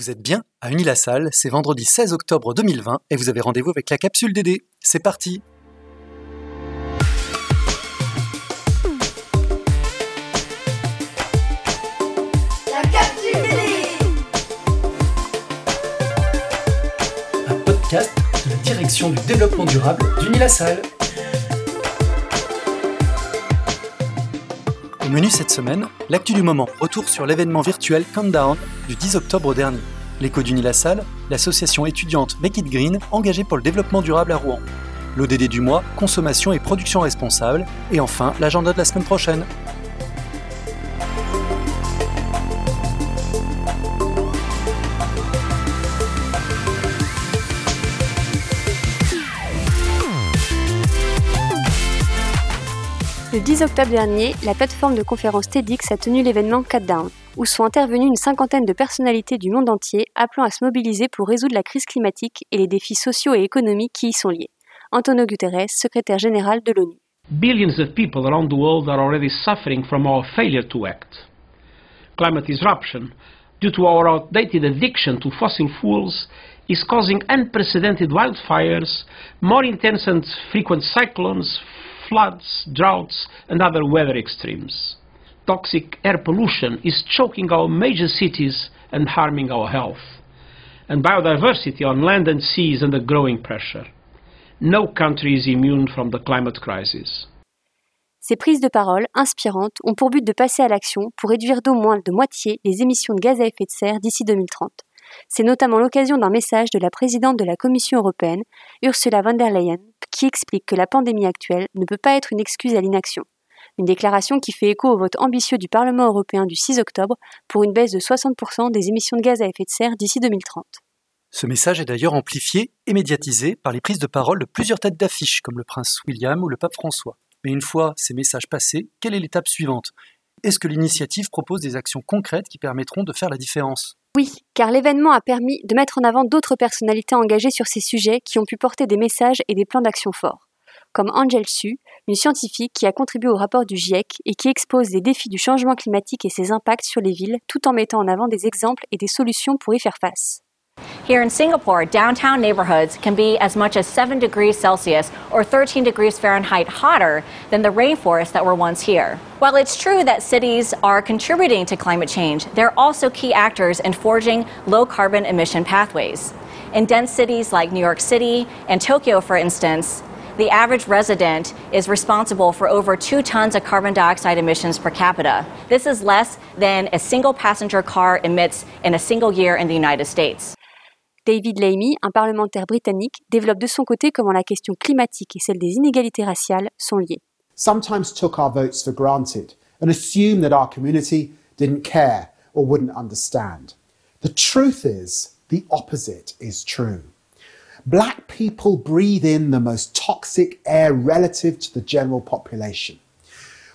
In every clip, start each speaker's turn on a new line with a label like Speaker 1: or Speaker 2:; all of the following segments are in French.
Speaker 1: Vous êtes bien à Unilassal, c'est vendredi 16 octobre 2020 et vous avez rendez-vous avec la capsule DD. C'est parti
Speaker 2: La capsule
Speaker 1: Un podcast de la direction du développement durable d'Unilassal. Au menu cette semaine, l'actu du moment, retour sur l'événement virtuel Countdown du 10 octobre dernier. L'écho d'Unilassal, l'association étudiante Make It Green engagée pour le développement durable à Rouen. L'ODD du mois, consommation et production responsable. Et enfin, l'agenda de la semaine prochaine.
Speaker 3: Le 10 octobre dernier, la plateforme de conférence TEDx a tenu l'événement Cutdown, où sont intervenues une cinquantaine de personnalités du monde entier appelant à se mobiliser pour résoudre la crise climatique et les défis sociaux et économiques qui y sont liés. Antonio Guterres, secrétaire général de l'ONU.
Speaker 4: Billions of people around the world are already suffering from our failure to act. Climate disruption, due to our outdated addiction to fossil fuels, is causing unprecedented wildfires, more intense and frequent cyclones, floods, droughts, and other weather extremes. Toxic air pollution is choking our major cities and harming our health. And biodiversity on land and sea is under growing pressure. No country is immune from the climate crisis.
Speaker 3: Ces prises de parole inspirantes ont pour but de passer à l'action pour réduire d'au moins de moitié les émissions de gaz à effet de serre d'ici 2030. C'est notamment l'occasion d'un message de la présidente de la Commission européenne, Ursula von der Leyen, qui explique que la pandémie actuelle ne peut pas être une excuse à l'inaction. Une déclaration qui fait écho au vote ambitieux du Parlement européen du 6 octobre pour une baisse de 60% des émissions de gaz à effet de serre d'ici 2030.
Speaker 1: Ce message est d'ailleurs amplifié et médiatisé par les prises de parole de plusieurs têtes d'affiche, comme le prince William ou le pape François. Mais une fois ces messages passés, quelle est l'étape suivante? Est-ce que l'initiative propose des actions concrètes qui permettront de faire la différence?
Speaker 3: Oui, car l'événement a permis de mettre en avant d'autres personnalités engagées sur ces sujets qui ont pu porter des messages et des plans d'action forts, comme Angel Su, une scientifique qui a contribué au rapport du GIEC et qui expose les défis du changement climatique et ses impacts sur les villes tout en mettant en avant des exemples et des solutions pour y faire face.
Speaker 5: Here in Singapore, downtown neighborhoods can be as much as 7 degrees Celsius or 13 degrees Fahrenheit hotter than the rainforests that were once here. While it's true that cities are contributing to climate change, they're also key actors in forging low carbon emission pathways. In dense cities like New York City and Tokyo, for instance, the average resident is responsible for over two tons of carbon dioxide emissions per capita. This is less than a single passenger car emits in a single year in the United States.
Speaker 3: David Lamey, un parlementaire britannique, développe de son côté comment la question climatique et celle des inégalités raciales sont liées.
Speaker 6: sometimes took our votes for granted and assumed that our community didn't care or wouldn't understand. The truth is, the opposite is true. Black people breathe in the most toxic air relative to the general population.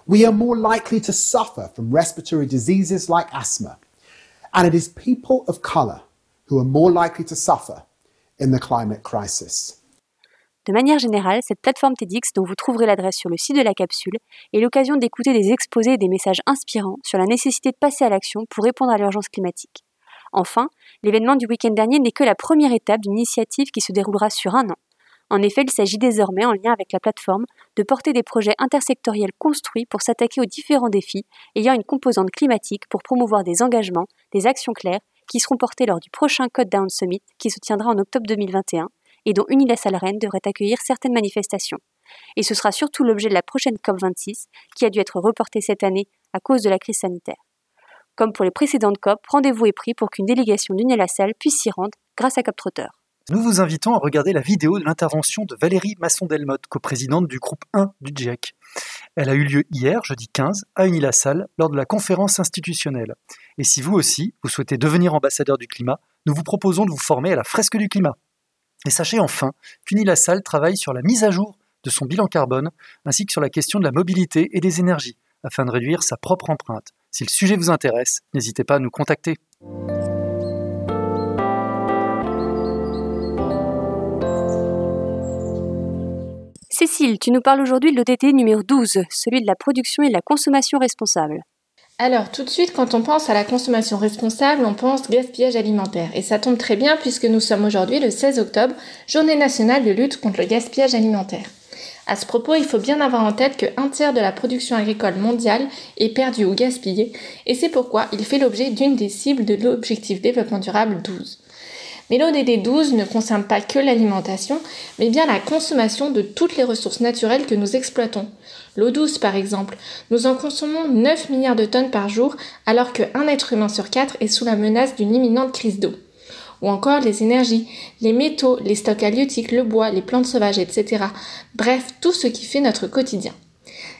Speaker 6: We are more likely to suffer from respiratory diseases like asthma, and it is people of colour who are more likely to suffer in the climate crisis.
Speaker 3: De manière générale, cette plateforme TEDx, dont vous trouverez l'adresse sur le site de la capsule, est l'occasion d'écouter des exposés et des messages inspirants sur la nécessité de passer à l'action pour répondre à l'urgence climatique. Enfin, l'événement du week-end dernier n'est que la première étape d'une initiative qui se déroulera sur un an. En effet, il s'agit désormais, en lien avec la plateforme, de porter des projets intersectoriels construits pour s'attaquer aux différents défis ayant une composante climatique pour promouvoir des engagements, des actions claires qui seront portées lors du prochain Code Down Summit qui se tiendra en octobre 2021 et dont Unilassal Rennes devrait accueillir certaines manifestations. Et ce sera surtout l'objet de la prochaine COP26 qui a dû être reportée cette année à cause de la crise sanitaire. Comme pour les précédentes COP, rendez-vous est pris pour qu'une délégation d'Unilassal puisse s'y rendre grâce à COP
Speaker 1: Nous vous invitons à regarder la vidéo de l'intervention de Valérie Masson-Delmotte, coprésidente du groupe 1 du GIEC. Elle a eu lieu hier, jeudi 15, à Unilassal, lors de la conférence institutionnelle. Et si vous aussi, vous souhaitez devenir ambassadeur du climat, nous vous proposons de vous former à la fresque du climat. Et sachez enfin qu'Unilassal travaille sur la mise à jour de son bilan carbone, ainsi que sur la question de la mobilité et des énergies, afin de réduire sa propre empreinte. Si le sujet vous intéresse, n'hésitez pas à nous contacter.
Speaker 3: Cécile, tu nous parles aujourd'hui de l'ODT numéro 12, celui de la production et de la consommation responsable.
Speaker 7: Alors, tout de suite, quand on pense à la consommation responsable, on pense gaspillage alimentaire. Et ça tombe très bien puisque nous sommes aujourd'hui le 16 octobre, journée nationale de lutte contre le gaspillage alimentaire. À ce propos, il faut bien avoir en tête que un tiers de la production agricole mondiale est perdue ou gaspillée, et c'est pourquoi il fait l'objet d'une des cibles de l'objectif développement durable 12. Mais l'ODD 12 ne concerne pas que l'alimentation, mais bien la consommation de toutes les ressources naturelles que nous exploitons. L'eau douce, par exemple. Nous en consommons 9 milliards de tonnes par jour, alors qu'un être humain sur quatre est sous la menace d'une imminente crise d'eau. Ou encore les énergies, les métaux, les stocks halieutiques, le bois, les plantes sauvages, etc. Bref, tout ce qui fait notre quotidien.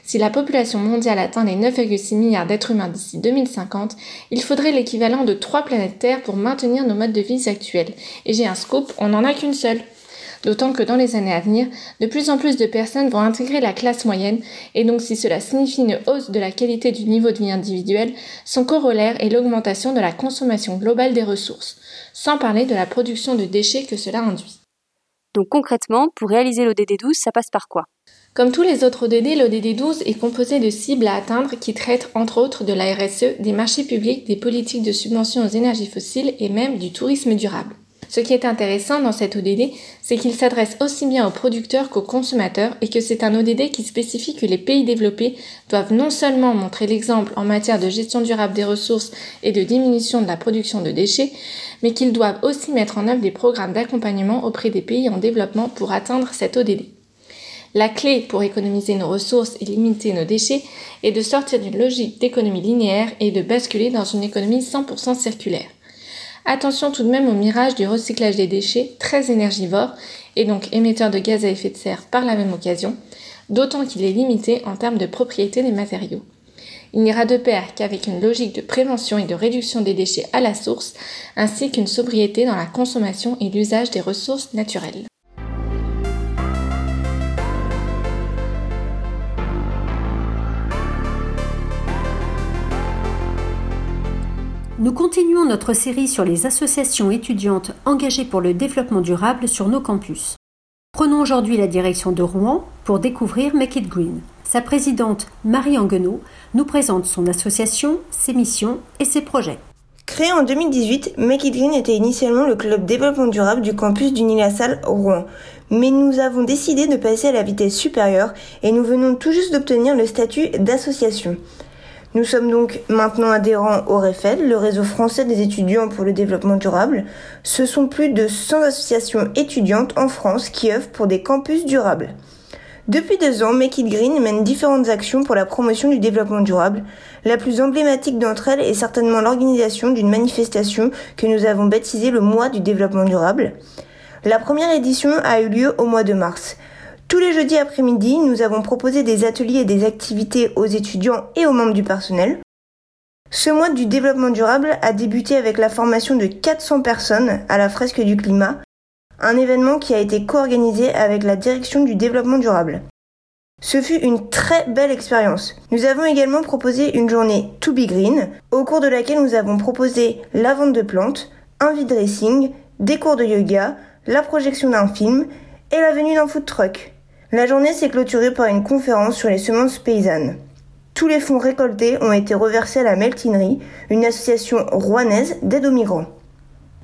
Speaker 7: Si la population mondiale atteint les 9,6 milliards d'êtres humains d'ici 2050, il faudrait l'équivalent de 3 planètes Terre pour maintenir nos modes de vie actuels. Et j'ai un scoop, on n'en a qu'une seule. D'autant que dans les années à venir, de plus en plus de personnes vont intégrer la classe moyenne, et donc si cela signifie une hausse de la qualité du niveau de vie individuel, son corollaire est l'augmentation de la consommation globale des ressources, sans parler de la production de déchets que cela induit.
Speaker 3: Donc concrètement, pour réaliser l'ODD 12, ça passe par quoi?
Speaker 7: Comme tous les autres ODD, l'ODD 12 est composé de cibles à atteindre qui traitent entre autres de la RSE, des marchés publics, des politiques de subvention aux énergies fossiles et même du tourisme durable. Ce qui est intéressant dans cet ODD, c'est qu'il s'adresse aussi bien aux producteurs qu'aux consommateurs et que c'est un ODD qui spécifie que les pays développés doivent non seulement montrer l'exemple en matière de gestion durable des ressources et de diminution de la production de déchets, mais qu'ils doivent aussi mettre en œuvre des programmes d'accompagnement auprès des pays en développement pour atteindre cet ODD. La clé pour économiser nos ressources et limiter nos déchets est de sortir d'une logique d'économie linéaire et de basculer dans une économie 100% circulaire. Attention tout de même au mirage du recyclage des déchets, très énergivore et donc émetteur de gaz à effet de serre par la même occasion, d'autant qu'il est limité en termes de propriété des matériaux. Il n'ira de pair qu'avec une logique de prévention et de réduction des déchets à la source, ainsi qu'une sobriété dans la consommation et l'usage des ressources naturelles.
Speaker 8: Nous continuons notre série sur les associations étudiantes engagées pour le développement durable sur nos campus. Prenons aujourd'hui la direction de Rouen pour découvrir Make It Green. Sa présidente, Marie Anguenot, nous présente son association, ses missions et ses projets.
Speaker 9: Créé en 2018, Make It Green était initialement le club développement durable du campus du Nil-la-Salle Rouen. Mais nous avons décidé de passer à la vitesse supérieure et nous venons tout juste d'obtenir le statut d'association. Nous sommes donc maintenant adhérents au REFED, le réseau français des étudiants pour le développement durable. Ce sont plus de 100 associations étudiantes en France qui œuvrent pour des campus durables. Depuis deux ans, Make It Green mène différentes actions pour la promotion du développement durable. La plus emblématique d'entre elles est certainement l'organisation d'une manifestation que nous avons baptisée le mois du développement durable. La première édition a eu lieu au mois de mars. Tous les jeudis après-midi, nous avons proposé des ateliers et des activités aux étudiants et aux membres du personnel. Ce mois du développement durable a débuté avec la formation de 400 personnes à la fresque du climat un événement qui a été co-organisé avec la direction du développement durable. Ce fut une très belle expérience. Nous avons également proposé une journée To Be Green, au cours de laquelle nous avons proposé la vente de plantes, un vide dressing, des cours de yoga, la projection d'un film et la venue d'un food truck. La journée s'est clôturée par une conférence sur les semences paysannes. Tous les fonds récoltés ont été reversés à la Meltinerie, une association rouennaise d'aide aux migrants.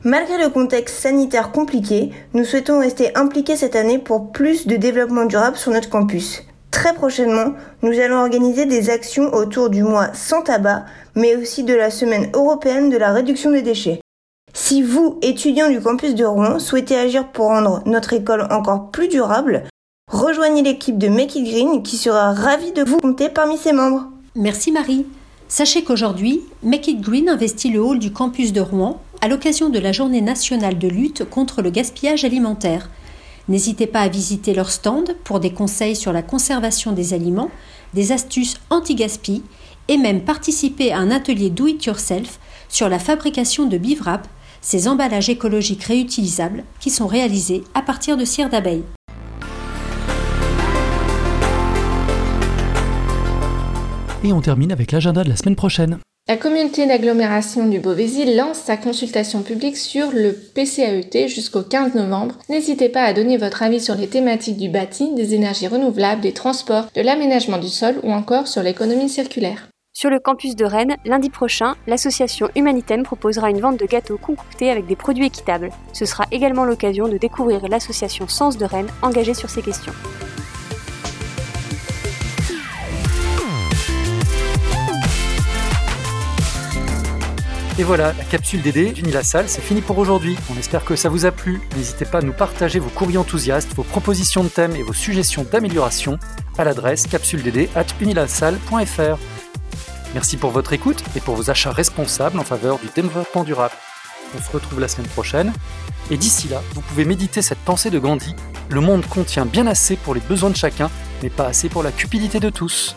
Speaker 9: Malgré le contexte sanitaire compliqué, nous souhaitons rester impliqués cette année pour plus de développement durable sur notre campus. Très prochainement, nous allons organiser des actions autour du mois sans tabac, mais aussi de la semaine européenne de la réduction des déchets. Si vous, étudiants du campus de Rouen, souhaitez agir pour rendre notre école encore plus durable, rejoignez l'équipe de Make It Green qui sera ravie de vous compter parmi ses membres.
Speaker 8: Merci Marie. Sachez qu'aujourd'hui, Make It Green investit le hall du campus de Rouen à l'occasion de la journée nationale de lutte contre le gaspillage alimentaire. N'hésitez pas à visiter leur stand pour des conseils sur la conservation des aliments, des astuces anti-gaspi et même participer à un atelier do it yourself sur la fabrication de bivrap, ces emballages écologiques réutilisables qui sont réalisés à partir de cire d'abeille.
Speaker 1: Et on termine avec l'agenda de la semaine prochaine.
Speaker 7: La communauté d'agglomération du Beauvaisis lance sa consultation publique sur le PCAET jusqu'au 15 novembre. N'hésitez pas à donner votre avis sur les thématiques du bâti, des énergies renouvelables, des transports, de l'aménagement du sol ou encore sur l'économie circulaire.
Speaker 3: Sur le campus de Rennes, lundi prochain, l'association Humanitaine proposera une vente de gâteaux concoctés avec des produits équitables. Ce sera également l'occasion de découvrir l'association Sens de Rennes engagée sur ces questions.
Speaker 1: Et voilà, la capsule DD d'Uni c'est fini pour aujourd'hui. On espère que ça vous a plu. N'hésitez pas à nous partager vos courriers enthousiastes, vos propositions de thèmes et vos suggestions d'amélioration à l'adresse capsuledD@unilasalle.fr. Merci pour votre écoute et pour vos achats responsables en faveur du développement durable. On se retrouve la semaine prochaine. Et d'ici là, vous pouvez méditer cette pensée de Gandhi. Le monde contient bien assez pour les besoins de chacun, mais pas assez pour la cupidité de tous.